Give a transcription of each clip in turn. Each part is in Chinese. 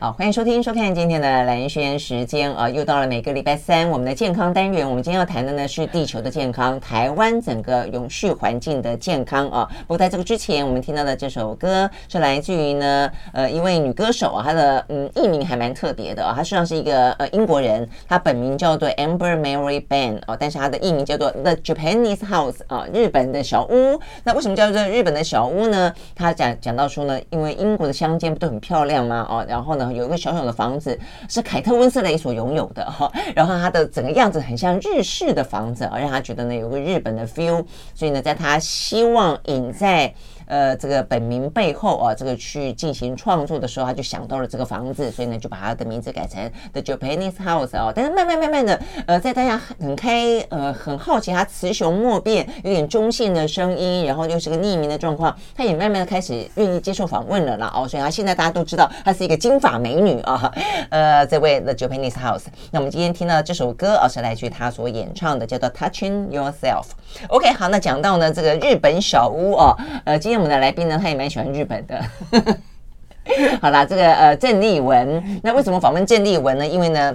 好，欢迎收听、收看今天的兰萱时间啊，又到了每个礼拜三我们的健康单元。我们今天要谈的呢是地球的健康，台湾整个永续环境的健康啊。不过在这个之前，我们听到的这首歌是来自于呢呃一位女歌手啊，她的嗯艺名还蛮特别的啊，她实际上是一个呃英国人，她本名叫做 Amber Mary Ban 哦，但是她的艺名叫做 The Japanese House 啊，日本的小屋。那为什么叫做日本的小屋呢？她讲讲到说呢，因为英国的乡间不都很漂亮吗？哦，然后呢。有一个小小的房子，是凯特温斯雷所拥有的哈，然后它的整个样子很像日式的房子，而让他觉得呢有个日本的 feel，所以呢，在他希望隐在。呃，这个本名背后啊，这个去进行创作的时候，他就想到了这个房子，所以呢，就把他的名字改成 The Japanese House 哦。但是慢慢慢慢的，呃，在大家很开呃很好奇他雌雄莫辨、有点中性的声音，然后又是个匿名的状况，他也慢慢的开始愿意接受访问了啦哦。所以他现在大家都知道，她是一个金发美女啊。呃，这位 The Japanese House。那我们今天听到这首歌啊，是来自于他所演唱的，叫做 Touching Yourself。OK，好，那讲到呢这个日本小屋哦，呃，今天。我们的来宾呢，他也蛮喜欢日本的。好啦，这个呃，郑丽文，那为什么访问郑丽文呢？因为呢，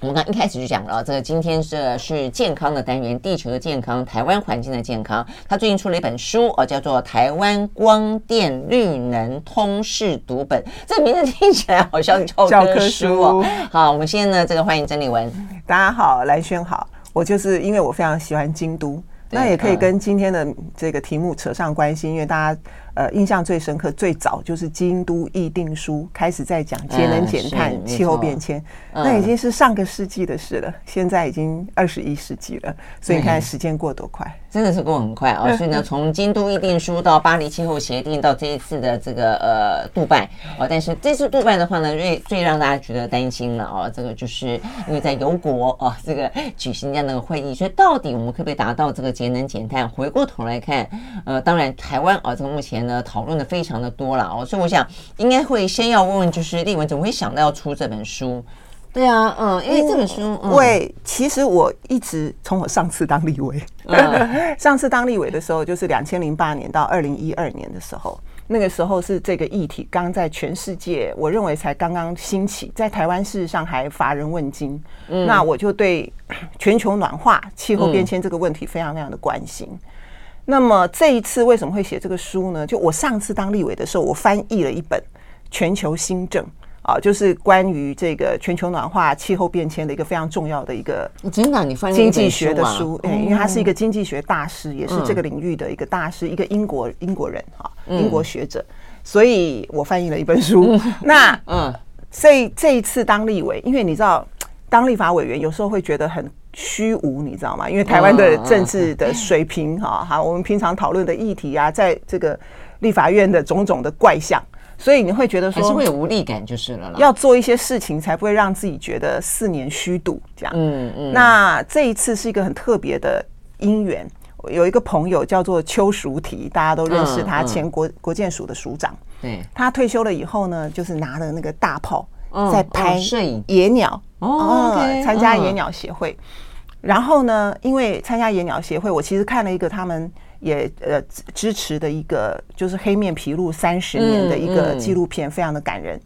我们刚一开始就讲了，这个今天这是健康的单元，地球的健康，台湾环境的健康。他最近出了一本书哦，叫做《台湾光电绿能通识读本》，这名字听起来好像教科书哦。好，我们现在呢，这个欢迎郑丽文。大家好，兰萱好，我就是因为我非常喜欢京都。那也可以跟今天的这个题目扯上关系，因为大家。呃，印象最深刻，最早就是《京都议定书》开始在讲节能减碳、气候变迁，那已经是上个世纪的事了。现在已经二十一世纪了，所以你看时间过多快，真的是过很快啊！所以呢，从《京都议定书》到巴黎气候协定，到这一次的这个呃杜拜哦，但是这次杜拜的话呢，最最让大家觉得担心了哦，这个就是因为在油国哦，这个举行这样的个会议，所以到底我们可不可以达到这个节能减碳？回过头来看，呃，当然台湾啊，这个目前。呢，讨论的非常的多了哦，所以我想应该会先要问问，就是丽文怎么会想到要出这本书？对啊，嗯，因为这本书，嗯，对，其实我一直从我上次当立委，嗯、上次当立委的时候，就是两千零八年到二零一二年的时候，那个时候是这个议题刚在全世界，我认为才刚刚兴起，在台湾事实上还乏人问津。嗯、那我就对 全球暖化、气候变迁这个问题非常非常的关心。嗯那么这一次为什么会写这个书呢？就我上次当立委的时候，我翻译了一本《全球新政》啊，就是关于这个全球暖化、气候变迁的一个非常重要的一个真的，你翻经济学的书，因为他是一个经济学大师，也是这个领域的一个大师，一个英国英国人啊，英国学者，所以我翻译了一本书。那嗯，所以这一次当立委，因为你知道，当立法委员有时候会觉得很。虚无，你知道吗？因为台湾的政治的水平，哈，好，我们平常讨论的议题啊，在这个立法院的种种的怪象，所以你会觉得说，还是会有无力感，就是了啦。要做一些事情，才不会让自己觉得四年虚度这样。嗯嗯。那这一次是一个很特别的因缘，有一个朋友叫做邱淑媞，大家都认识他，前国国建署的署长。对。他退休了以后呢，就是拿了那个大炮在拍摄影野鸟哦，参加野鸟协会。然后呢，因为参加野鸟协会，我其实看了一个他们也呃支持的一个，就是黑面琵鹭三十年的一个纪录片，非常的感人。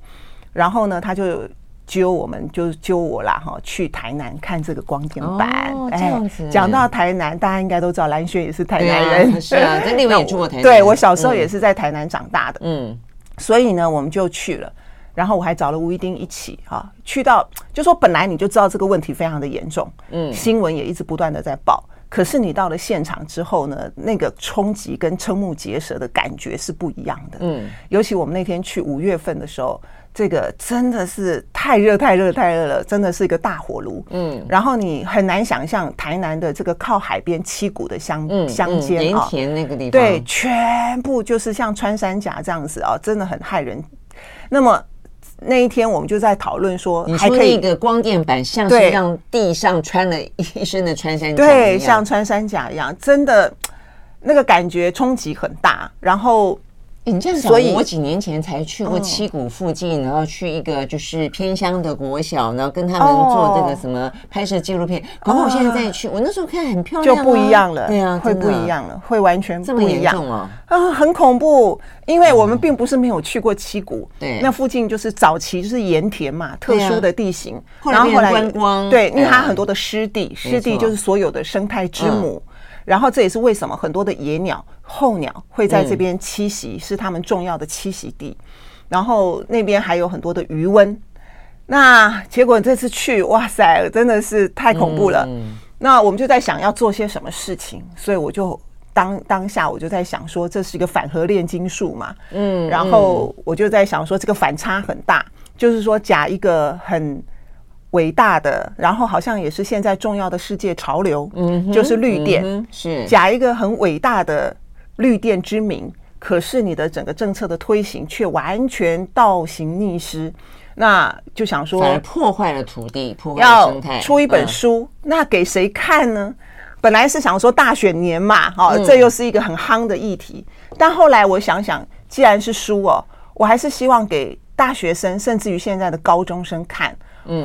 然后呢，他就揪我们，就揪我啦哈，去台南看这个光电版。哦，这样子。讲到台南，大家应该都知道，蓝轩也是台南人，是啊，在另外也住过台南。对，我小时候也是在台南长大的，嗯，所以呢，我们就去了。然后我还找了吴一丁一起啊，去到就说本来你就知道这个问题非常的严重，嗯，新闻也一直不断的在报，可是你到了现场之后呢，那个冲击跟瞠目结舌的感觉是不一样的，嗯，尤其我们那天去五月份的时候，这个真的是太热太热太热了，真的是一个大火炉，嗯，然后你很难想象台南的这个靠海边七股的乡乡间啊，盐田那个地方，对，全部就是像穿山甲这样子啊，真的很害人，那么。那一天我们就在讨论说，你说那个光电板像是让地上穿了一身的穿山甲，对，像穿山甲一样，真的那个感觉冲击很大，然后。你这样讲，所以我几年前才去过七股附近，然后去一个就是偏乡的国小，然后跟他们做这个什么拍摄纪录片。然后我现在再去，我那时候看很漂亮，就不一样了。对啊，会不一样了，会完全不一样啊！啊，很恐怖，因为我们并不是没有去过七股，对，那附近就是早期就是盐田嘛，特殊的地形，然后后来观光，对，因为它很多的湿地，湿地就是所有的生态之母。然后这也是为什么很多的野鸟、候鸟会在这边栖息，是它们重要的栖息地。然后那边还有很多的余温。那结果这次去，哇塞，真的是太恐怖了。那我们就在想要做些什么事情，所以我就当当下我就在想说，这是一个反核炼金术嘛。嗯，然后我就在想说，这个反差很大，就是说假一个很。伟大的，然后好像也是现在重要的世界潮流，嗯，就是绿电，嗯、是。假一个很伟大的绿电之名，可是你的整个政策的推行却完全倒行逆施，那就想说，反而破坏了土地，破坏了生态，要出一本书，嗯、那给谁看呢？本来是想说大选年嘛，哦，这又是一个很夯的议题，嗯、但后来我想想，既然是书哦，我还是希望给大学生，甚至于现在的高中生看。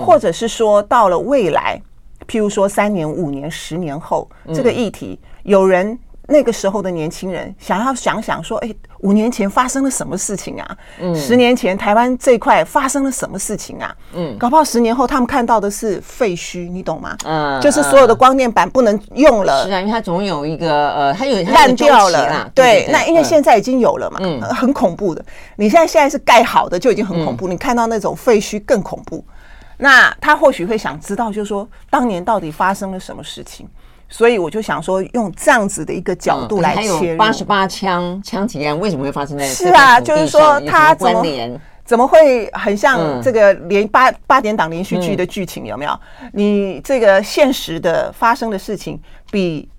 或者是说，到了未来，譬如说三年、五年、十年后，这个议题，有人那个时候的年轻人想要想想说，哎，五年前发生了什么事情啊？嗯，十年前台湾这块发生了什么事情啊？嗯，搞不好十年后他们看到的是废墟，你懂吗？嗯，就是所有的光电板不能用了。是啊，因为它总有一个呃，它有烂掉了。对，那因为现在已经有了嘛，嗯，很恐怖的。你现在现在是盖好的就已经很恐怖，你看到那种废墟更恐怖。那他或许会想知道，就是说当年到底发生了什么事情，所以我就想说，用这样子的一个角度来切入。八十八枪枪击案为什么会发生在？是啊，就是说他怎么怎么会很像这个连八八点档连续剧的剧情有没有？你这个现实的发生的事情比。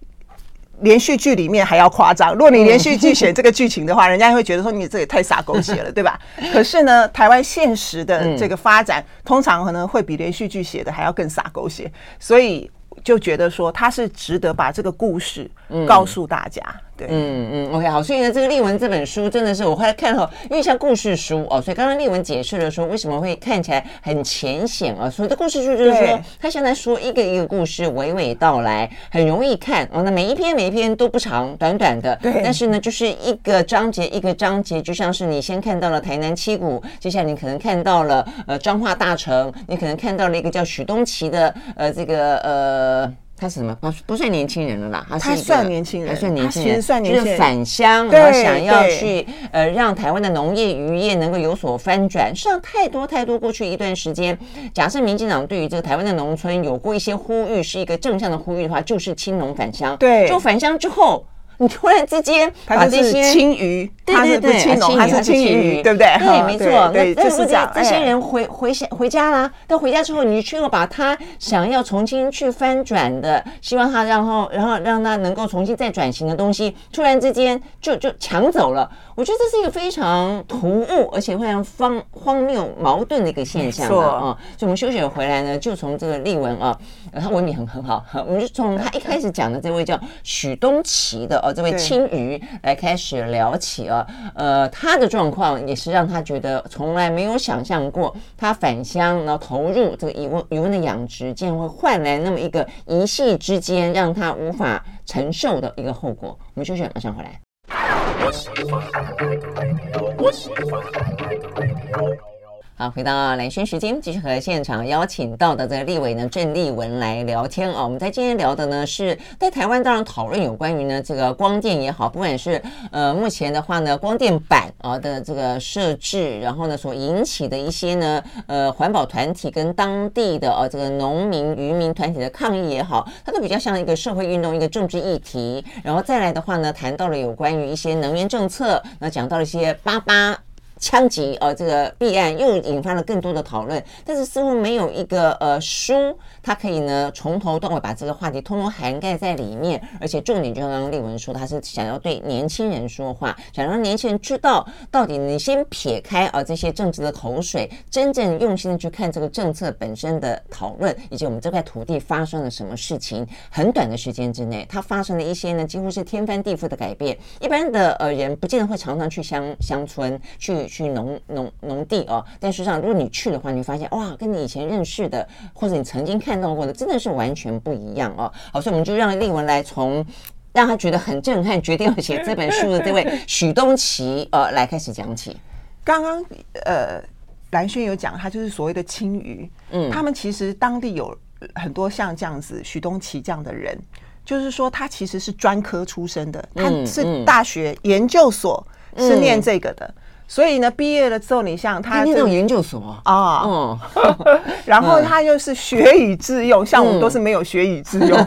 连续剧里面还要夸张。如果你连续剧选这个剧情的话，人家会觉得说你这也太傻狗血了，对吧？可是呢，台湾现实的这个发展，通常可能会比连续剧写的还要更傻狗血，所以就觉得说他是值得把这个故事告诉大家。对，嗯嗯，OK，好，所以呢，这个丽文这本书真的是我后来看后，因为像故事书哦，所以刚刚丽文解释了说为什么会看起来很浅显啊，所以的故事书就是说，他现在说一个一个故事娓娓道来，很容易看哦，那每一篇每一篇都不长，短短的，对，但是呢，就是一个章节一个章节，就像是你先看到了台南七股，接下来你可能看到了呃彰化大城，你可能看到了一个叫许东奇的呃这个呃。他是什么？不不算年轻人了啦，他是一个，算年轻人，他算年轻人，算年轻人，就是返乡，然后想要去呃让台湾的农业渔业能够有所翻转。实际上，太多太多过去一段时间，假设民进党对于这个台湾的农村有过一些呼吁，是一个正向的呼吁的话，就是青农返乡。对，就返乡之后。你突然之间把这些青鱼，对对对，青龙还是青鱼，对不对？对，没错。那但是这这些人回回回家啦，但回家之后，你却又把他想要重新去翻转的，希望他然后然后让他能够重新再转型的东西，突然之间就就抢走了。我觉得这是一个非常突兀，而且非常荒荒谬、矛盾的一个现象啊！所以我们休息回来呢，就从这个例文啊，他文笔很很好，我们就从他一开始讲的这位叫许东奇的哦。这位青鱼来开始聊起啊，呃，他的状况也是让他觉得从来没有想象过，他返乡然后投入这个鱼温鱼温的养殖，竟然会换来那么一个一夕之间让他无法承受的一个后果。我们休息，马上回来。好，回到蓝轩时间，继续和现场邀请到的这个立委呢，郑丽文来聊天啊。我们在今天聊的呢，是在台湾当然讨论有关于呢这个光电也好，不管是呃目前的话呢，光电板啊的这个设置，然后呢所引起的一些呢呃环保团体跟当地的呃这个农民渔民团体的抗议也好，它都比较像一个社会运动，一个政治议题。然后再来的话呢，谈到了有关于一些能源政策，那讲到了一些八八。枪击呃这个弊案，又引发了更多的讨论。但是似乎没有一个呃书，它可以呢从头到尾把这个话题通通涵盖在里面。而且重点就像刚刚丽文说，他是想要对年轻人说话，想让年轻人知道到底你先撇开呃这些政治的口水，真正用心的去看这个政策本身的讨论，以及我们这块土地发生了什么事情。很短的时间之内，它发生了一些呢几乎是天翻地覆的改变。一般的呃人不见得会常常去乡乡村去。去农农农地哦，但实际上，如果你去的话，你会发现哇，跟你以前认识的或者你曾经看到过的，真的是完全不一样哦。好，所以我们就让丽文来从让他觉得很震撼，决定要写这本书的这位许东奇呃来开始讲起。刚刚呃蓝轩有讲，他就是所谓的青鱼，嗯，他们其实当地有很多像这样子许东奇这样的人，就是说他其实是专科出身的，他是大学研究所是念这个的。所以呢，毕业了之后，你像他那种研究所。啊，嗯，然后他又是学以致用，像我们都是没有学以致用，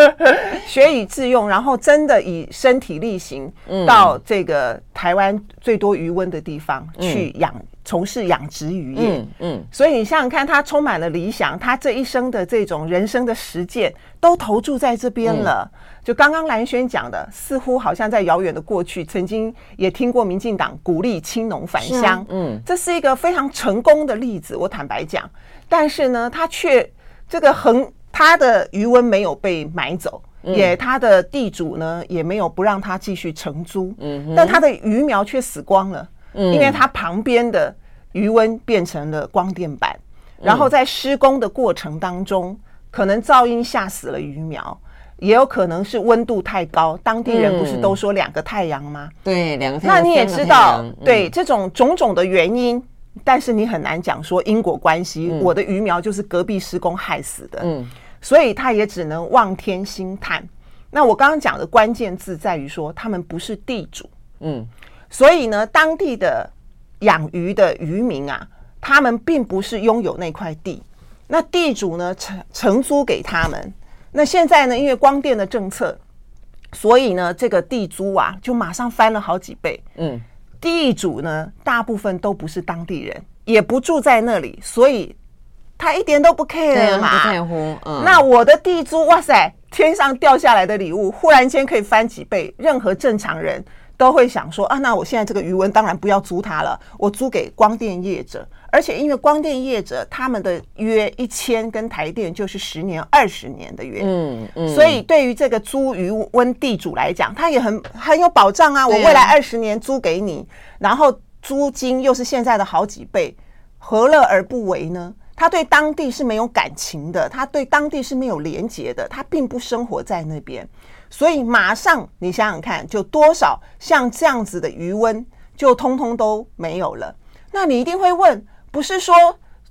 学以致用，然后真的以身体力行到这个台湾最多余温的地方去养。从事养殖渔业，嗯，嗯，所以你想想看，他充满了理想，他这一生的这种人生的实践都投注在这边了。嗯、就刚刚蓝轩讲的，似乎好像在遥远的过去，曾经也听过民进党鼓励青农返乡，啊，嗯，这是一个非常成功的例子。我坦白讲，但是呢，他却这个横他的余温没有被买走，嗯、也他的地主呢也没有不让他继续承租，嗯，但他的鱼苗却死光了。因为它旁边的余温变成了光电板，然后在施工的过程当中，可能噪音吓死了鱼苗，也有可能是温度太高。当地人不是都说两个太阳吗？对，两个太阳。那你也知道，对这种种种的原因，但是你很难讲说因果关系。我的鱼苗就是隔壁施工害死的，嗯，所以他也只能望天兴叹。那我刚刚讲的关键字在于说，他们不是地主，嗯。所以呢，当地的养鱼的渔民啊，他们并不是拥有那块地，那地主呢承承租给他们。那现在呢，因为光电的政策，所以呢，这个地租啊就马上翻了好几倍。嗯，地主呢大部分都不是当地人，也不住在那里，所以他一点都不 care 嘛，不在乎。嗯，那我的地租，哇塞，天上掉下来的礼物，忽然间可以翻几倍，任何正常人。都会想说啊，那我现在这个鱼塭当然不要租它了，我租给光电业者。而且因为光电业者他们的约一签跟台电就是十年、二十年的约，嗯嗯，所以对于这个租余温地主来讲，他也很很有保障啊。我未来二十年租给你，然后租金又是现在的好几倍，何乐而不为呢？他对当地是没有感情的，他对当地是没有连结的，他并不生活在那边。所以马上你想想看，就多少像这样子的余温就通通都没有了。那你一定会问，不是说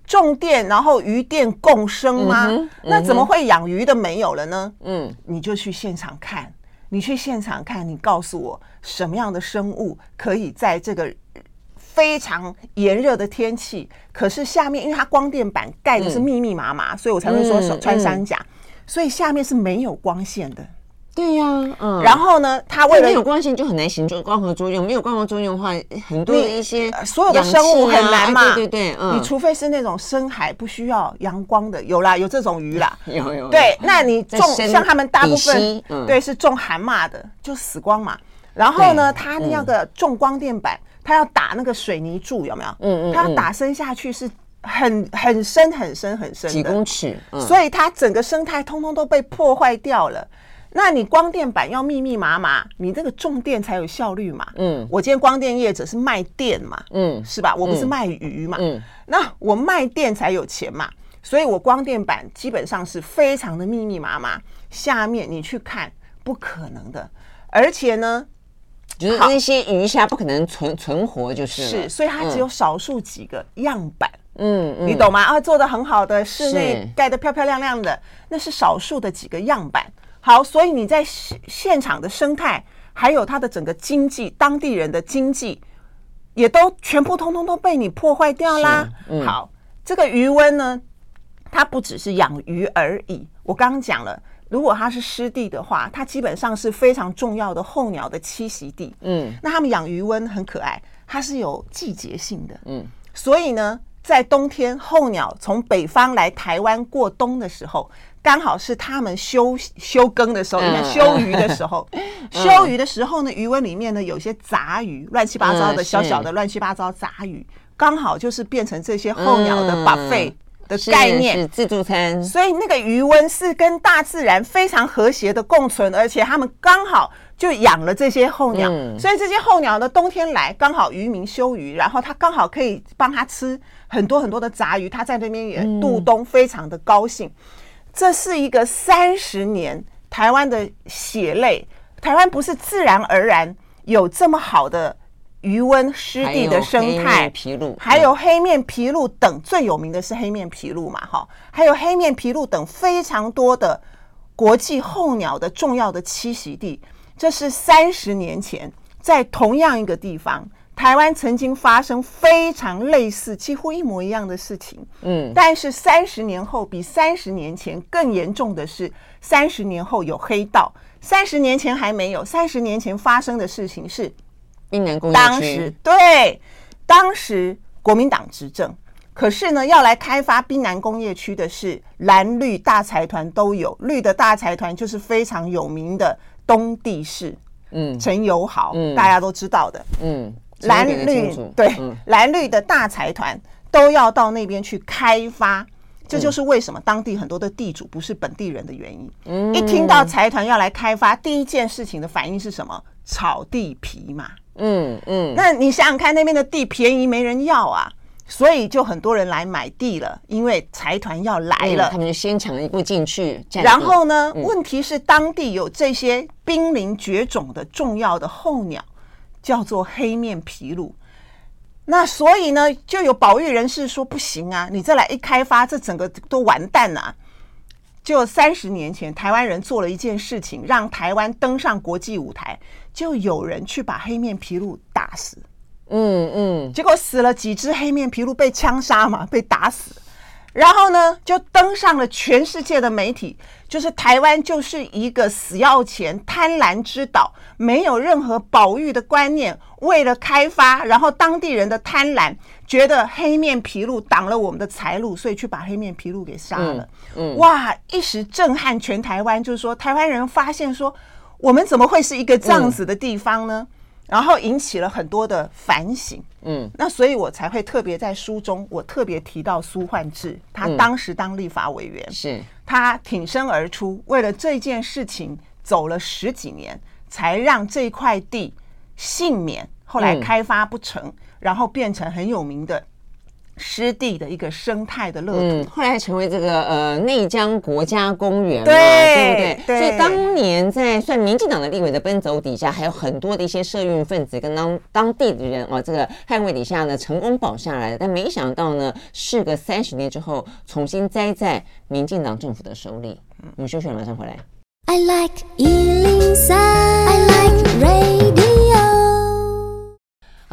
种电然后鱼电共生吗？嗯嗯、那怎么会养鱼的没有了呢？嗯，你就去现场看，你去现场看，你告诉我什么样的生物可以在这个非常炎热的天气，可是下面因为它光电板盖的是密密麻麻，嗯、所以我才会说手穿山甲，嗯嗯、所以下面是没有光线的。对呀，嗯，然后呢，它为了有光线就很难形成光合作用，没有光合作用的话，很多的一些所有的生物很难嘛，对对对，你除非是那种深海不需要阳光的，有啦，有这种鱼啦，有有，对，那你种像他们大部分，对，是种蛤蟆的，就死光嘛。然后呢，它那个种光电板，它要打那个水泥柱，有没有？嗯嗯，它要打深下去是很很深很深很深，几公尺，所以它整个生态通通都被破坏掉了。那你光电板要密密麻麻，你这个种电才有效率嘛。嗯，我今天光电业者是卖电嘛，嗯，是吧？我不是卖鱼嘛，嗯，那我卖电才有钱嘛，所以我光电板基本上是非常的密密麻麻。下面你去看，不可能的，而且呢，就是那些鱼虾不可能存存活，就是是，所以它只有少数几个样板，嗯，你懂吗？啊，做的很好的室内盖得漂漂亮亮的，那是少数的几个样板。好，所以你在现现场的生态，还有它的整个经济，当地人的经济，也都全部通通都被你破坏掉啦。嗯、好，这个余温呢，它不只是养鱼而已。我刚刚讲了，如果它是湿地的话，它基本上是非常重要的候鸟的栖息地。嗯，那他们养鱼温很可爱，它是有季节性的，嗯，所以呢，在冬天候鸟从北方来台湾过冬的时候，刚好是他们休休耕的时候，你看休渔的时候，休鱼的时候呢，鱼温里面呢有些杂鱼，乱七八糟的小小的乱七八糟杂鱼，刚好就是变成这些候鸟的 buffet。的概念。是自助餐，所以那个鱼温是跟大自然非常和谐的共存，而且他们刚好就养了这些候鸟，嗯、所以这些候鸟呢，冬天来刚好渔民休渔，然后他刚好可以帮他吃很多很多的杂鱼，他在那边也度冬，非常的高兴。嗯、这是一个三十年台湾的血泪，台湾不是自然而然有这么好的。余温湿地的生态，还有黑面琵鹭等，最有名的是黑面琵鹭嘛，哈，还有黑面琵鹭等非常多的国际候鸟的重要的栖息地。这是三十年前在同样一个地方，台湾曾经发生非常类似、几乎一模一样的事情。嗯，但是三十年后比三十年前更严重的是，三十年后有黑道，三十年前还没有。三十年前发生的事情是。滨南工业区当时对，当时国民党执政，可是呢，要来开发滨南工业区的是蓝绿大财团都有，绿的大财团就是非常有名的东地市，嗯，陈友豪，嗯，大家都知道的，嗯，蓝绿对，蓝绿的大财团都要到那边去开发，这就是为什么当地很多的地主不是本地人的原因。嗯，一听到财团要来开发，第一件事情的反应是什么？炒地皮嘛。嗯嗯，那你想想看，那边的地便宜没人要啊，所以就很多人来买地了，因为财团要来了，他们就先抢一步进去。然后呢，问题是当地有这些濒临绝种的重要的候鸟，叫做黑面琵鹭。那所以呢，就有保育人士说不行啊，你再来一开发，这整个都完蛋了啊。就三十年前，台湾人做了一件事情，让台湾登上国际舞台，就有人去把黑面琵鹭打死。嗯嗯，结果死了几只黑面琵鹭，被枪杀嘛，被打死。然后呢，就登上了全世界的媒体，就是台湾就是一个死要钱、贪婪之岛，没有任何保育的观念，为了开发，然后当地人的贪婪，觉得黑面琵鹭挡了我们的财路，所以去把黑面琵鹭给杀了。嗯，哇，一时震撼全台湾，就是说台湾人发现说，我们怎么会是一个这样子的地方呢？然后引起了很多的反省，嗯，那所以我才会特别在书中，我特别提到苏焕智，他当时当立法委员，是。他挺身而出，为了这件事情走了十几年，才让这块地幸免，后来开发不成，然后变成很有名的。湿地的一个生态的乐土，嗯，后来成为这个呃内江国家公园嘛，对，对不对？对。所以当年在算民进党的立委的奔走底下，还有很多的一些社运分子跟当当地的人啊，这个捍卫底下呢，成功保下来。但没想到呢，事隔三十年之后，重新栽在民进党政府的手里。嗯，我们休息了，马上回来。I like 103, I like radio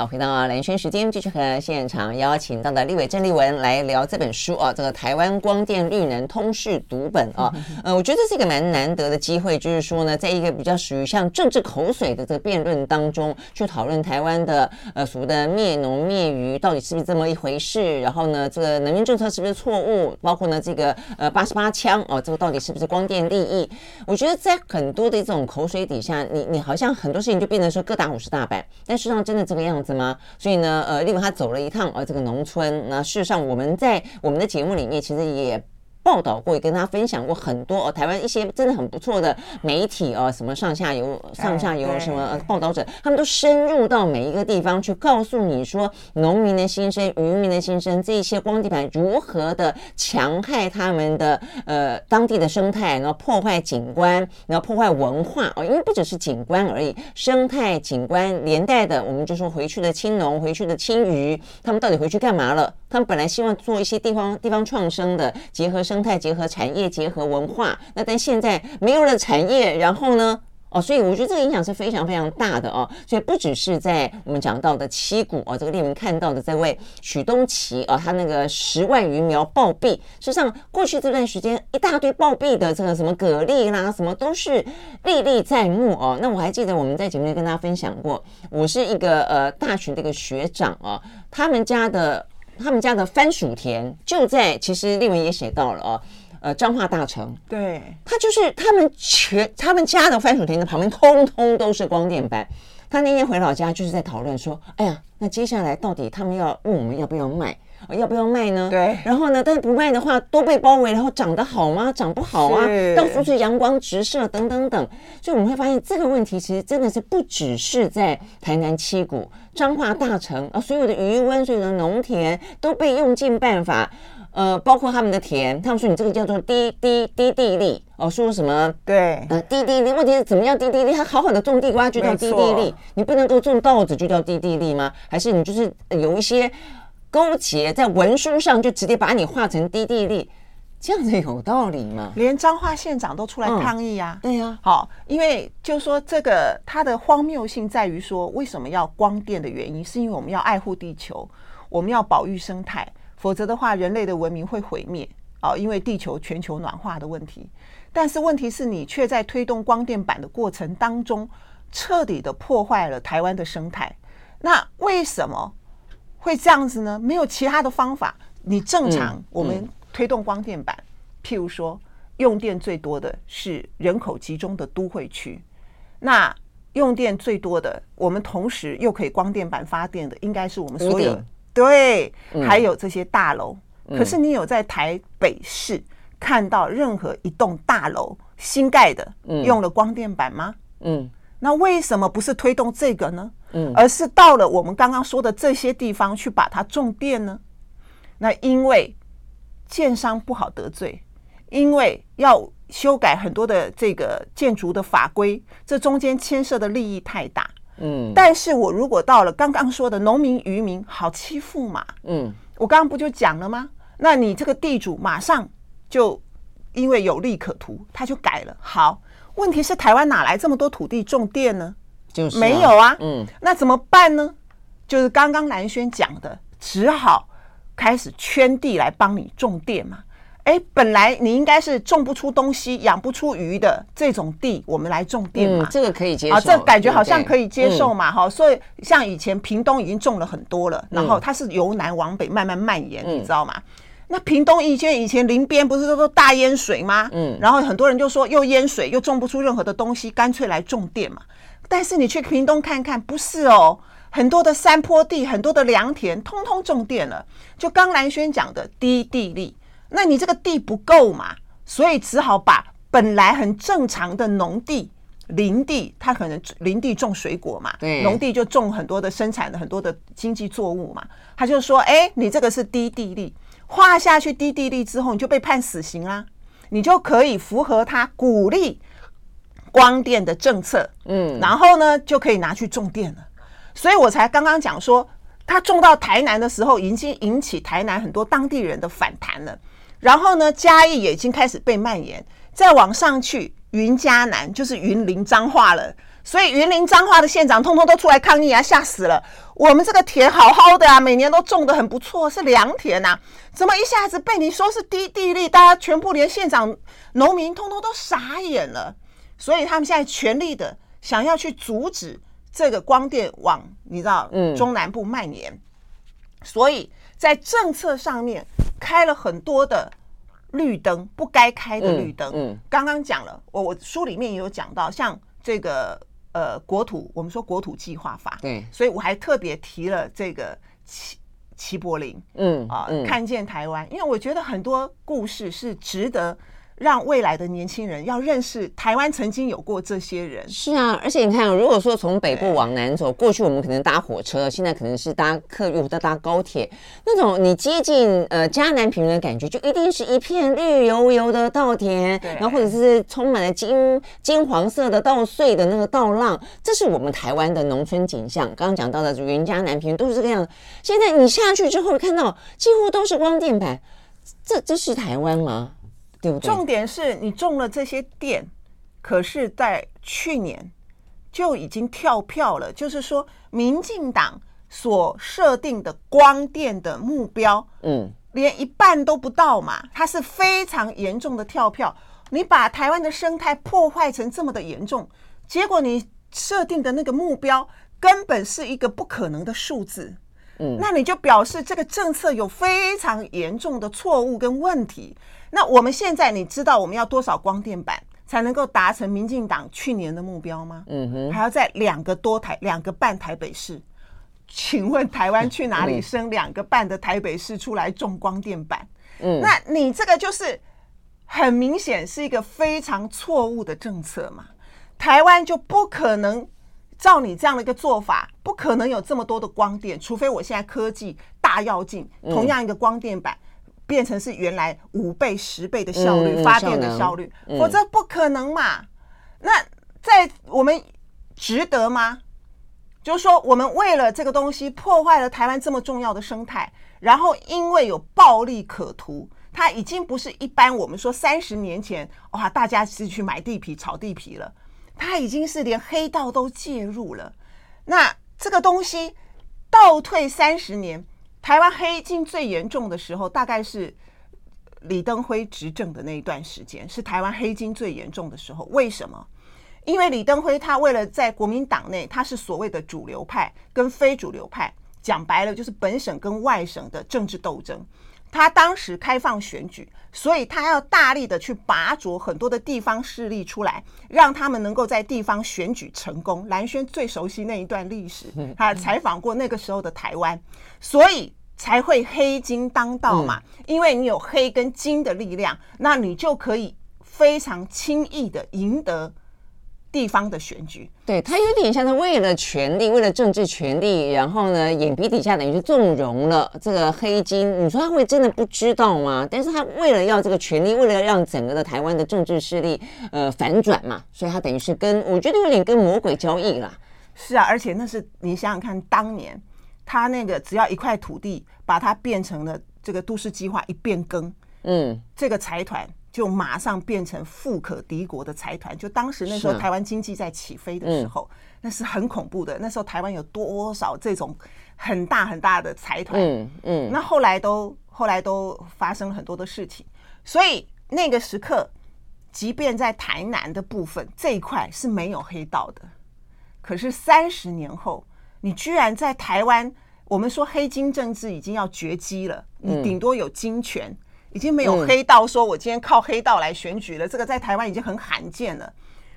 好，回到蓝轩时间，继续和现场邀请到的立委郑立文来聊这本书啊，这个台湾光电绿能通识读本啊，呃，我觉得这是一个蛮难得的机会，就是说呢，在一个比较属于像政治口水的这个辩论当中，去讨论台湾的呃所谓的灭农灭渔到底是不是这么一回事，然后呢，这个能源政策是不是错误，包括呢这个呃八十八枪哦，这个到底是不是光电利益？我觉得在很多的这种口水底下，你你好像很多事情就变成说各打五十大板，但事实上真的这个样子。吗？所以呢，呃，例如他走了一趟呃这个农村，那事实上我们在我们的节目里面其实也。报道过，也跟他分享过很多哦，台湾一些真的很不错的媒体哦，什么上下游、上下游什么报道者，他们都深入到每一个地方去，告诉你说农民的心声、渔民的心声，这一些光地板如何的强害他们的呃当地的生态，然后破坏景观，然后破坏文化哦，因为不只是景观而已，生态景观连带的，我们就说回去的青农、回去的青鱼，他们到底回去干嘛了？他们本来希望做一些地方地方创生的结合。生态结合产业结合文化，那但现在没有了产业，然后呢，哦，所以我觉得这个影响是非常非常大的哦。所以不只是在我们讲到的七股哦，这个令人看到的这位许东奇啊，他那个十万余苗暴毙，事实上过去这段时间一大堆暴毙的这个什么蛤蜊啦，什么都是历历在目哦。那我还记得我们在节目里跟大家分享过，我是一个呃大学的一个学长啊，他们家的他们家的番薯田就在，其实丽文也写到了哦。呃，彰化大城，对，他就是他们全他们家的番薯田的旁边，通通都是光电板。他那天回老家，就是在讨论说，哎呀，那接下来到底他们要问我们要不要卖，要不要卖呢？对。然后呢，但是不卖的话，都被包围，然后长得好吗？长不好啊，到处是阳光直射等等等。所以我们会发现这个问题，其实真的是不只是在台南七股、彰化大城啊，所有的鱼塭、所有的农田都被用尽办法。呃，包括他们的田，他们说你这个叫做低低低地力哦，说什么？对，呃，低地力，问题是怎么样低地力？他好好的种地瓜就叫低地力，你不能够种稻子就叫低地力吗？还是你就是有一些勾结在文书上就直接把你划成低地力，这样子有道理吗？连彰化县长都出来抗议呀、啊嗯？对呀、啊，好，因为就是说这个它的荒谬性在于说，为什么要光电的原因，是因为我们要爱护地球，我们要保育生态。否则的话，人类的文明会毁灭啊！因为地球全球暖化的问题。但是问题是你却在推动光电板的过程当中，彻底的破坏了台湾的生态。那为什么会这样子呢？没有其他的方法。你正常我们推动光电板，譬如说用电最多的是人口集中的都会区，那用电最多的，我们同时又可以光电板发电的，应该是我们所有。对，还有这些大楼。嗯、可是你有在台北市看到任何一栋大楼新盖的用了光电板吗？嗯，那为什么不是推动这个呢？嗯，而是到了我们刚刚说的这些地方去把它种电呢？那因为建商不好得罪，因为要修改很多的这个建筑的法规，这中间牵涉的利益太大。嗯，但是我如果到了刚刚说的农民渔民好欺负嘛，嗯，我刚刚不就讲了吗？那你这个地主马上就因为有利可图，他就改了。好，问题是台湾哪来这么多土地种电呢？就是没有啊，嗯，那怎么办呢？就是刚刚兰轩讲的，只好开始圈地来帮你种地嘛。哎，本来你应该是种不出东西、养不出鱼的这种地，我们来种地嘛，嗯、这个可以接受啊，这、感觉好像可以接受嘛，哈、嗯。所以像以前屏东已经种了很多了，嗯、然后它是由南往北慢慢蔓延，嗯、你知道吗？那屏东以前以前林边不是都说大淹水吗？嗯，然后很多人就说又淹水又种不出任何的东西，干脆来种电嘛。但是你去屏东看看，不是哦，很多的山坡地、很多的良田，通通种电了。就刚兰轩讲的低地力。那你这个地不够嘛，所以只好把本来很正常的农地、林地，它可能林地种水果嘛，对，农地就种很多的生产的很多的经济作物嘛。他就说：“哎，你这个是低地力，划下去低地力之后，你就被判死刑啦，你就可以符合他鼓励光电的政策，嗯，然后呢就可以拿去种电了。所以我才刚刚讲说，他种到台南的时候，已经引起台南很多当地人的反弹了。”然后呢，嘉义也已经开始被蔓延，再往上去，云嘉南就是云林彰化了。所以云林彰化的县长通通都出来抗议啊，吓死了！我们这个田好好的啊，每年都种的很不错，是良田呐，怎么一下子被你说是低地利？大家全部连县长、农民通通都傻眼了。所以他们现在全力的想要去阻止这个光电往你知道，嗯，中南部蔓延。所以在政策上面。开了很多的绿灯，不该开的绿灯。嗯，刚刚讲了，我我书里面也有讲到，像这个呃国土，我们说国土计划法，对，所以我还特别提了这个齐齐柏林，嗯啊，看见台湾，因为我觉得很多故事是值得。让未来的年轻人要认识台湾曾经有过这些人。是啊，而且你看，如果说从北部往南走，过去我们可能搭火车，现在可能是搭客运或者搭高铁，那种你接近呃嘉南平原的感觉，就一定是一片绿油油的稻田，然后或者是充满了金金黄色的稻穗的那个稻浪，这是我们台湾的农村景象。刚刚讲到的云嘉南平原都是这个样子。现在你下去之后看到几乎都是光电板，这这是台湾吗？对不对？重点是你中了这些电，可是在去年就已经跳票了，就是说民进党所设定的光电的目标，嗯，连一半都不到嘛，它是非常严重的跳票。你把台湾的生态破坏成这么的严重，结果你设定的那个目标根本是一个不可能的数字，嗯，那你就表示这个政策有非常严重的错误跟问题。那我们现在你知道我们要多少光电板才能够达成民进党去年的目标吗？嗯哼，还要在两个多台、两个半台北市，请问台湾去哪里生两个半的台北市出来种光电板？嗯，那你这个就是。很明显是一个非常错误的政策嘛，台湾就不可能照你这样的一个做法，不可能有这么多的光电，除非我现在科技大跃进，同样一个光电板变成是原来五倍、十倍的效率发电的效率，否则不可能嘛。那在我们值得吗？就是说，我们为了这个东西破坏了台湾这么重要的生态，然后因为有暴利可图。它已经不是一般我们说三十年前哇，大家是去买地皮、炒地皮了，它已经是连黑道都介入了。那这个东西倒退三十年，台湾黑金最严重的时候，大概是李登辉执政的那一段时间，是台湾黑金最严重的时候。为什么？因为李登辉他为了在国民党内，他是所谓的主流派跟非主流派，讲白了就是本省跟外省的政治斗争。他当时开放选举，所以他要大力的去拔擢很多的地方势力出来，让他们能够在地方选举成功。蓝轩最熟悉那一段历史，他采访过那个时候的台湾，所以才会黑金当道嘛。因为你有黑跟金的力量，那你就可以非常轻易的赢得。地方的选举，对，他有点像是为了权力，为了政治权力，然后呢，眼皮底下等于是纵容了这个黑金。你说他会真的不知道吗？但是他为了要这个权力，为了让整个的台湾的政治势力呃反转嘛，所以他等于是跟我觉得有点跟魔鬼交易啦。是啊，而且那是你想想看，当年他那个只要一块土地，把它变成了这个都市计划一变更，嗯，这个财团。就马上变成富可敌国的财团。就当时那时候台湾经济在起飞的时候，那是很恐怖的。那时候台湾有多少这种很大很大的财团？嗯嗯。那后来都后来都发生了很多的事情，所以那个时刻，即便在台南的部分这一块是没有黑道的，可是三十年后，你居然在台湾，我们说黑金政治已经要绝迹了，你顶多有金权。已经没有黑道说，我今天靠黑道来选举了。这个在台湾已经很罕见了，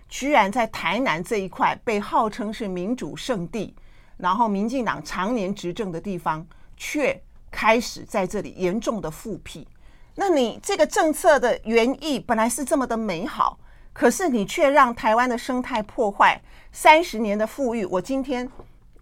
居然在台南这一块被号称是民主圣地，然后民进党常年执政的地方，却开始在这里严重的复辟。那你这个政策的原意本来是这么的美好，可是你却让台湾的生态破坏，三十年的富裕。我今天。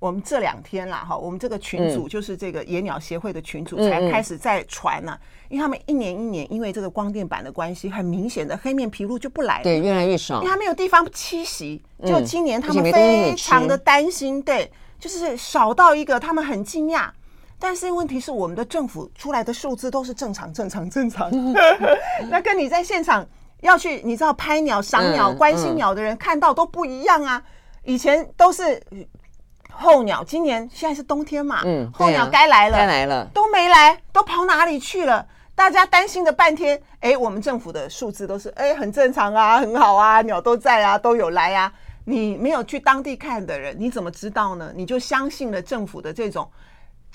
我们这两天啦，哈，我们这个群组就是这个野鸟协会的群组才开始在传呢，因为他们一年一年因为这个光电板的关系，很明显的黑面琵鹭就不来了，对，越来越少，因为他没有地方栖息。就今年他们非常的担心，对，就是少到一个他们很惊讶。但是问题是，我们的政府出来的数字都是正常、正常、正常。那跟你在现场要去，你知道拍鸟、赏鸟、关心鸟的人看到都不一样啊。以前都是。候鸟今年现在是冬天嘛，嗯，候鸟该来了，该来了，都没来，都跑哪里去了？大家担心了半天，哎，我们政府的数字都是哎很正常啊，很好啊，鸟都在啊，都有来啊。你没有去当地看的人，你怎么知道呢？你就相信了政府的这种。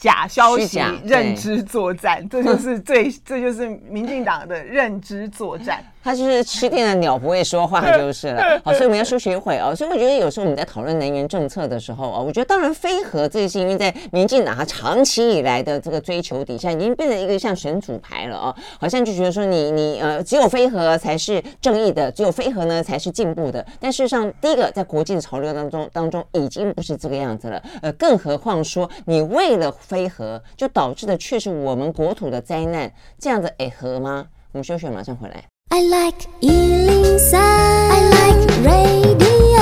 假消息认知作战，这就是最，这就是民进党的认知作战。他就是吃定了鸟不会说话就是了。好，所以我们要休息一会哦。所以我觉得有时候我们在讨论能源政策的时候啊，我觉得当然非核这是因为在民进党他长期以来的这个追求底下，已经变成一个像神主牌了哦。好像就觉得说你你呃只有非核才是正义的，只有非核呢才是进步的。但事实上，第一个在国际的潮流当中当中已经不是这个样子了。呃，更何况说你为了非核就导致的却是我们国土的灾难，这样子诶合吗？我们休息，马上回来。I like 103, I like radio。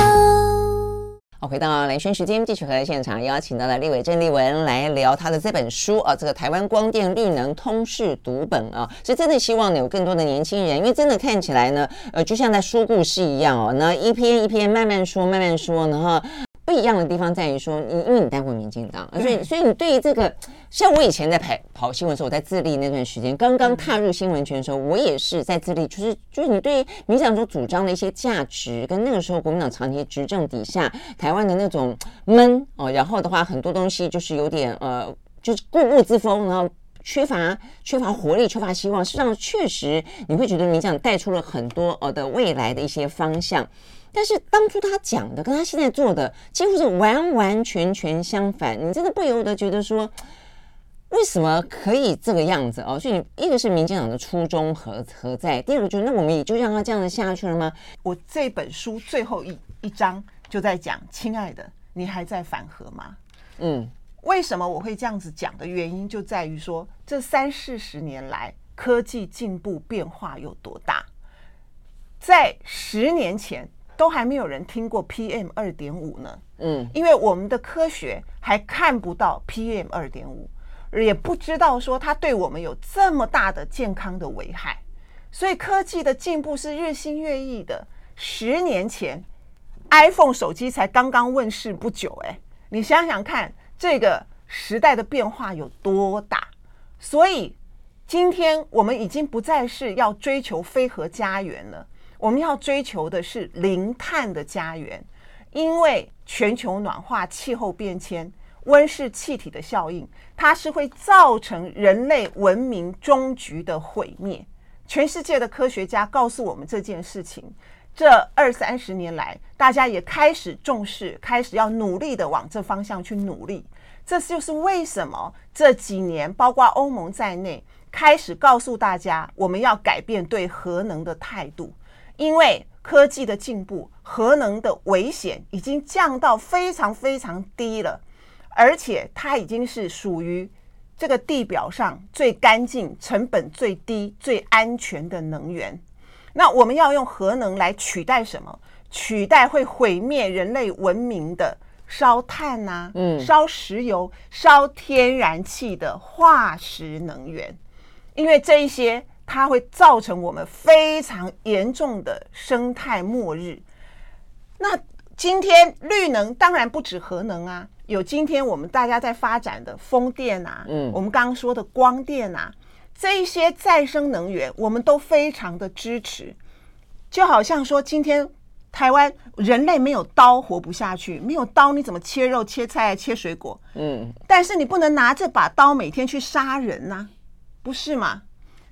好，回到兰萱时间，继续和现场邀请到了立伟郑立文来聊他的这本书啊，这个台湾光电绿能通识读本啊，所以真的希望呢有更多的年轻人，因为真的看起来呢，呃，就像在说故事一样哦，那一篇一篇慢慢说，慢慢说，然后。不一样的地方在于说，你因为你待过民进党，所以所以你对于这个，像我以前在跑跑新闻的时候，我在自立那段时间，刚刚踏入新闻圈的时候，我也是在自立，就是就是你对于民进党所主张的一些价值，跟那个时候国民党长期执政底下台湾的那种闷哦，然后的话很多东西就是有点呃，就是固步自封，然后缺乏缺乏活力，缺乏希望，事实上确实你会觉得民进党带出了很多呃的未来的一些方向。但是当初他讲的跟他现在做的几乎是完完全全相反，你真的不由得觉得说，为什么可以这个样子哦？所以一个是民进党的初衷何何在？第二个就是那我们也就让他这样子下去了吗？我这本书最后一一章就在讲，亲爱的，你还在反核吗？嗯，为什么我会这样子讲的原因就在于说，这三四十年来科技进步变化有多大，在十年前。都还没有人听过 PM 二点五呢，嗯，因为我们的科学还看不到 PM 二点五，也不知道说它对我们有这么大的健康的危害，所以科技的进步是日新月异的。十年前，iPhone 手机才刚刚问世不久，哎，你想想看，这个时代的变化有多大？所以今天我们已经不再是要追求非核家园了。我们要追求的是零碳的家园，因为全球暖化、气候变迁、温室气体的效应，它是会造成人类文明终局的毁灭。全世界的科学家告诉我们这件事情，这二三十年来，大家也开始重视，开始要努力的往这方向去努力。这就是为什么这几年，包括欧盟在内，开始告诉大家，我们要改变对核能的态度。因为科技的进步，核能的危险已经降到非常非常低了，而且它已经是属于这个地表上最干净、成本最低、最安全的能源。那我们要用核能来取代什么？取代会毁灭人类文明的烧炭呐、啊，嗯，烧石油、烧天然气的化石能源，因为这一些。它会造成我们非常严重的生态末日。那今天绿能当然不止核能啊，有今天我们大家在发展的风电啊，嗯，我们刚刚说的光电啊，这一些再生能源我们都非常的支持。就好像说，今天台湾人类没有刀活不下去，没有刀你怎么切肉、切菜、切水果？嗯，但是你不能拿这把刀每天去杀人呐，不是吗？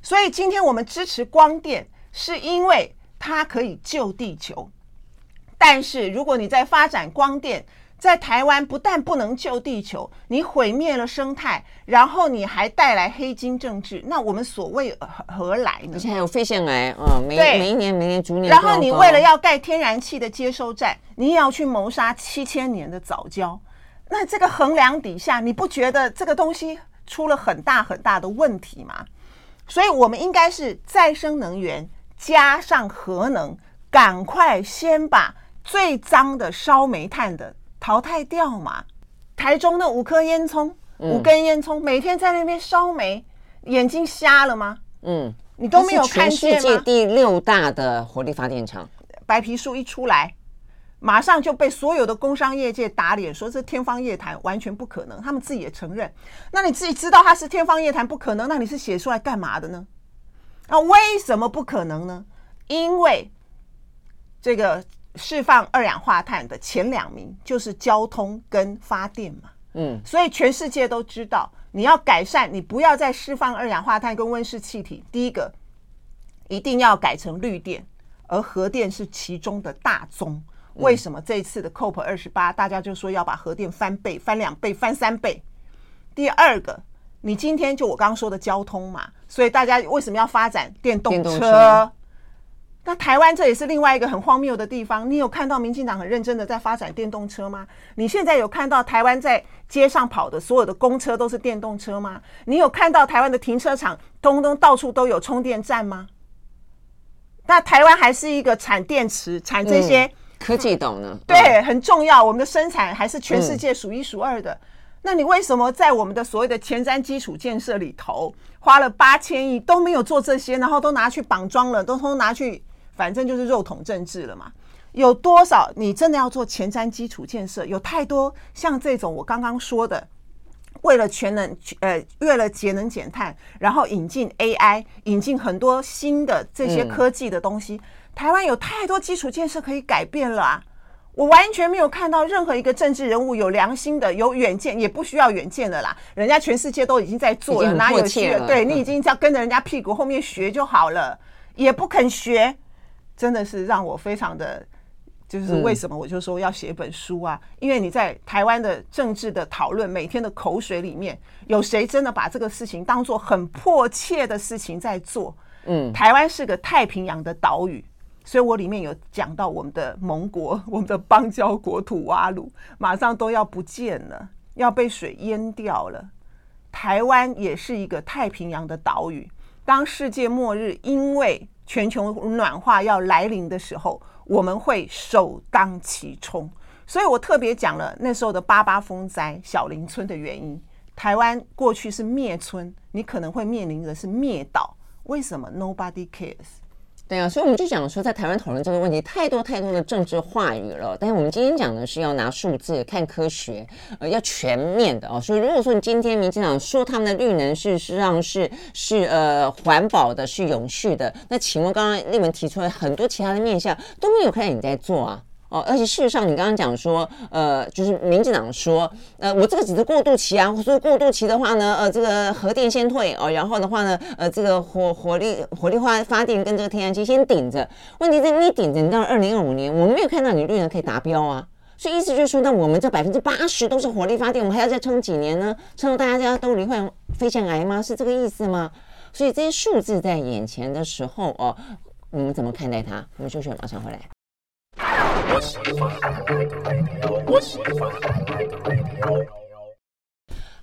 所以今天我们支持光电，是因为它可以救地球。但是如果你在发展光电，在台湾不但不能救地球，你毁灭了生态，然后你还带来黑金政治，那我们所谓何来呢？而且还有肺腺癌啊，每每一年每年逐年。然后你为了要盖天然气的接收站，你也要去谋杀七千年的早教。那这个衡量底下，你不觉得这个东西出了很大很大的问题吗？所以，我们应该是再生能源加上核能，赶快先把最脏的烧煤炭的淘汰掉嘛。台中的五颗烟囱，五根烟囱，每天在那边烧煤，眼睛瞎了吗？嗯，你都没有看见吗？全世界第六大的火力发电厂，白皮书一出来。马上就被所有的工商业界打脸，说这天方夜谭，完全不可能。他们自己也承认。那你自己知道它是天方夜谭，不可能，那你是写出来干嘛的呢？那为什么不可能呢？因为这个释放二氧化碳的前两名就是交通跟发电嘛。嗯，所以全世界都知道，你要改善，你不要再释放二氧化碳跟温室气体。第一个，一定要改成绿电，而核电是其中的大宗。为什么这一次的 COP 二十八，大家就说要把核电翻倍、翻两倍、翻三倍？第二个，你今天就我刚刚说的交通嘛，所以大家为什么要发展电动车？那台湾这也是另外一个很荒谬的地方。你有看到民进党很认真的在发展电动车吗？你现在有看到台湾在街上跑的所有的公车都是电动车吗？你有看到台湾的停车场通通到处都有充电站吗？那台湾还是一个产电池、产这些。科技岛呢？对，很重要。我们的生产还是全世界数一数二的。嗯、那你为什么在我们的所谓的前瞻基础建设里头花了八千亿都没有做这些，然后都拿去绑桩了，都都拿去，反正就是肉桶政治了嘛？有多少你真的要做前瞻基础建设？有太多像这种我刚刚说的，为了全能呃，为了节能减碳，然后引进 AI，引进很多新的这些科技的东西。嗯台湾有太多基础建设可以改变了啊！我完全没有看到任何一个政治人物有良心的、有远见，也不需要远见的啦。人家全世界都已经在做了，哪有需要？对，你已经要跟着人家屁股后面学就好了，也不肯学，真的是让我非常的，就是为什么我就说要写本书啊？因为你在台湾的政治的讨论，每天的口水里面，有谁真的把这个事情当做很迫切的事情在做？嗯，台湾是个太平洋的岛屿。所以我里面有讲到我们的盟国，我们的邦交国土瓦鲁马上都要不见了，要被水淹掉了。台湾也是一个太平洋的岛屿，当世界末日因为全球暖化要来临的时候，我们会首当其冲。所以我特别讲了那时候的八八风灾小林村的原因。台湾过去是灭村，你可能会面临的是灭岛。为什么？Nobody cares。对啊，所以我们就讲说，在台湾讨论这个问题，太多太多的政治话语了。但是我们今天讲的是要拿数字看科学，呃，要全面的哦。所以如果说你今天民进党说他们的绿能事实上是是呃环保的，是永续的，那请问刚刚立文提出来很多其他的面向都没有看见你在做啊？哦，而且事实上，你刚刚讲说，呃，就是民进党说，呃，我这个只是过渡期啊。所以过渡期的话呢，呃，这个核电先退哦，然后的话呢，呃，这个火火力火力发发电跟这个天然气先顶着。问题是，你顶着，你到二零二五年，我们没有看到你绿能可以达标啊。所以意思就是说，那我们这百分之八十都是火力发电，我们还要再撑几年呢？撑到大家家都罹患肺腺癌吗？是这个意思吗？所以这些数字在眼前的时候哦，我们怎么看待它？我们休息，马上回来。我喜欢。我喜欢。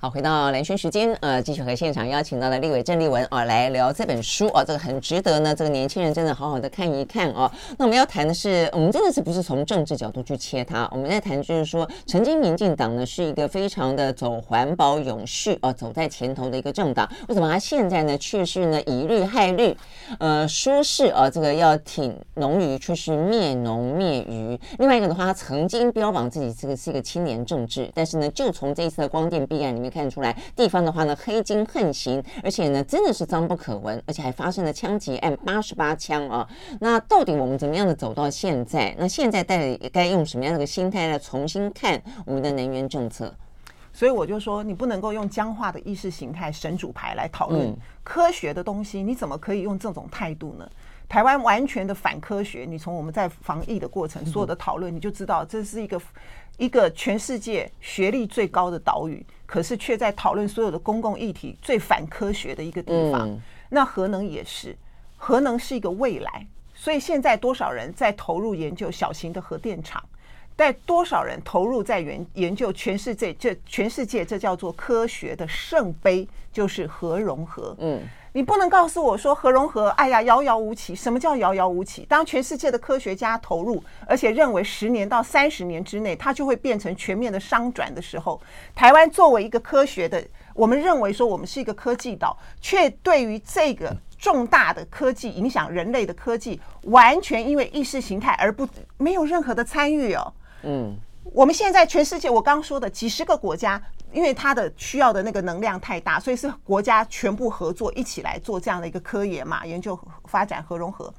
好，回到蓝轩时间，呃，继续和现场邀请到了立委郑丽文啊来聊这本书啊，这个很值得呢，这个年轻人真的好好的看一看哦。那我们要谈的是，我们真的是不是从政治角度去切它？我们在谈就是说，曾经民进党呢是一个非常的走环保永续啊，走在前头的一个政党，为什么他现在呢却是呢以绿害绿？呃，说是啊这个要挺农渔，却是灭农灭渔。另外一个的话，他曾经标榜自己这个是一个青年政治，但是呢，就从这一次的光电弊案里面。看出来，地方的话呢，黑金横行，而且呢，真的是脏不可闻，而且还发生了枪击案，八十八枪啊！那到底我们怎么样的走到现在？那现在带该用什么样的个心态来重新看我们的能源政策？所以我就说，你不能够用僵化的意识形态神主牌来讨论科学的东西，你怎么可以用这种态度呢？台湾完全的反科学，你从我们在防疫的过程所有的讨论，你就知道这是一个一个全世界学历最高的岛屿。可是却在讨论所有的公共议题最反科学的一个地方。那核能也是，核能是一个未来。所以现在多少人在投入研究小型的核电厂？但多少人投入在研研究全世界？这全世界这叫做科学的圣杯，就是核融合。嗯。你不能告诉我说核融合，哎呀，遥遥无期。什么叫遥遥无期？当全世界的科学家投入，而且认为十年到三十年之内，它就会变成全面的商转的时候，台湾作为一个科学的，我们认为说我们是一个科技岛，却对于这个重大的科技影响人类的科技，完全因为意识形态而不没有任何的参与哦。嗯。我们现在全世界，我刚刚说的几十个国家，因为它的需要的那个能量太大，所以是国家全部合作一起来做这样的一个科研嘛，研究发展核融合。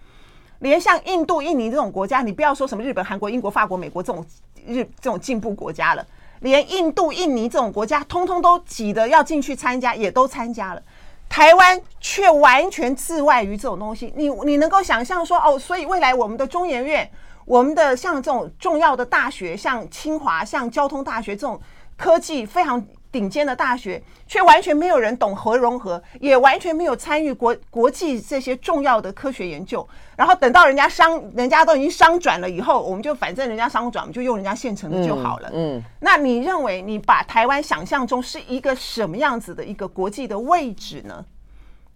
连像印度、印尼这种国家，你不要说什么日本、韩国、英国、法国、美国这种日这种进步国家了，连印度、印尼这种国家，通通都挤得要进去参加，也都参加了。台湾却完全置外于这种东西。你你能够想象说，哦，所以未来我们的中研院。我们的像这种重要的大学，像清华、像交通大学这种科技非常顶尖的大学，却完全没有人懂核融合，也完全没有参与国国际这些重要的科学研究。然后等到人家商，人家都已经商转了以后，我们就反正人家商转，我们就用人家现成的就好了。嗯，嗯，那你认为你把台湾想象中是一个什么样子的一个国际的位置呢？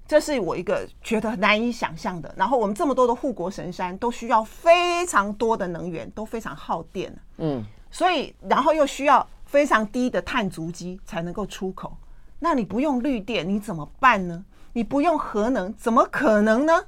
这是我一个觉得难以想象的。然后我们这么多的护国神山都需要非常多的能源，都非常耗电。嗯，所以然后又需要非常低的碳足迹才能够出口。那你不用绿电，你怎么办呢？你不用核能，怎么可能呢？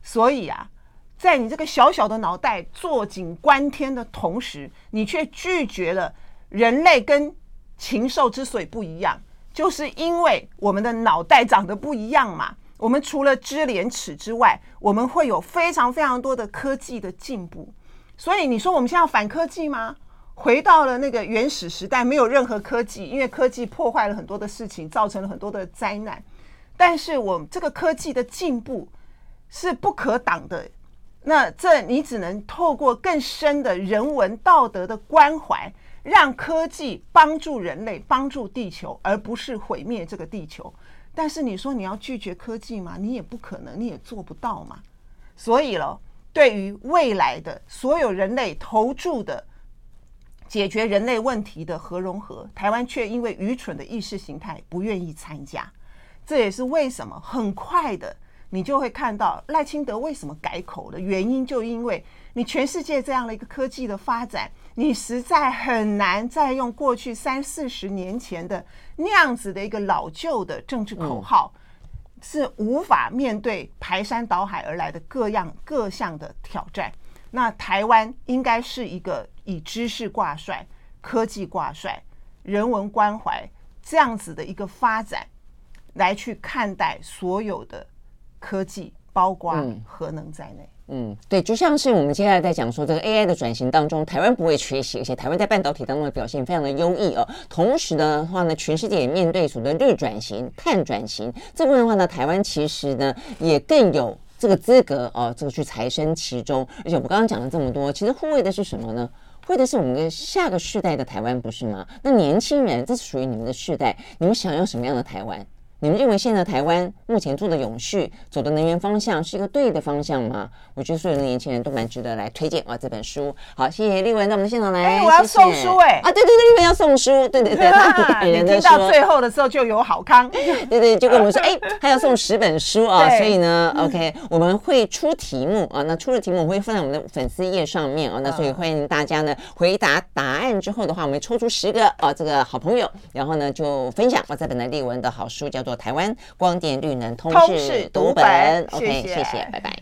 所以啊，在你这个小小的脑袋坐井观天的同时，你却拒绝了人类跟禽兽之所以不一样，就是因为我们的脑袋长得不一样嘛。我们除了知廉耻之外，我们会有非常非常多的科技的进步。所以你说我们现在要反科技吗？回到了那个原始时代，没有任何科技，因为科技破坏了很多的事情，造成了很多的灾难。但是我这个科技的进步是不可挡的。那这你只能透过更深的人文道德的关怀，让科技帮助人类，帮助地球，而不是毁灭这个地球。但是你说你要拒绝科技吗？你也不可能，你也做不到嘛。所以了，对于未来的所有人类投注的。解决人类问题的核融合，台湾却因为愚蠢的意识形态不愿意参加，这也是为什么很快的你就会看到赖清德为什么改口的原因，就因为你全世界这样的一个科技的发展，你实在很难再用过去三四十年前的那样子的一个老旧的政治口号，是无法面对排山倒海而来的各样各项的挑战。那台湾应该是一个以知识挂帅、科技挂帅、人文关怀这样子的一个发展，来去看待所有的科技，包括核能在内。嗯，对，就像是我们接下来在讲说这个 AI 的转型当中，台湾不会缺席，而且台湾在半导体当中的表现非常的优异哦。同时的话呢，全世界也面对所谓的绿转型、碳转型这部分的话呢，台湾其实呢也更有。这个资格哦，这个去财身其中，而且我们刚刚讲了这么多，其实护卫的是什么呢？护卫的是我们的下个世代的台湾，不是吗？那年轻人，这是属于你们的世代，你们想要什么样的台湾？你们认为现在台湾目前做的永续走的能源方向是一个对的方向吗？我觉得所有的年轻人都蛮值得来推荐啊这本书。好，谢谢丽文到我们现场来。哎，我要送书哎！啊，对对对，丽文要送书，对对对。听到最后的时候就有好康。对对，就跟我们说，哎，他要送十本书啊，所以呢，OK，我们会出题目啊，那出了题目我会放在我们的粉丝页上面啊，那所以欢迎大家呢回答答案之后的话，我们抽出十个啊这个好朋友，然后呢就分享我这本的丽文的好书叫。做台湾光电绿能通识读本，OK，谢谢，拜拜。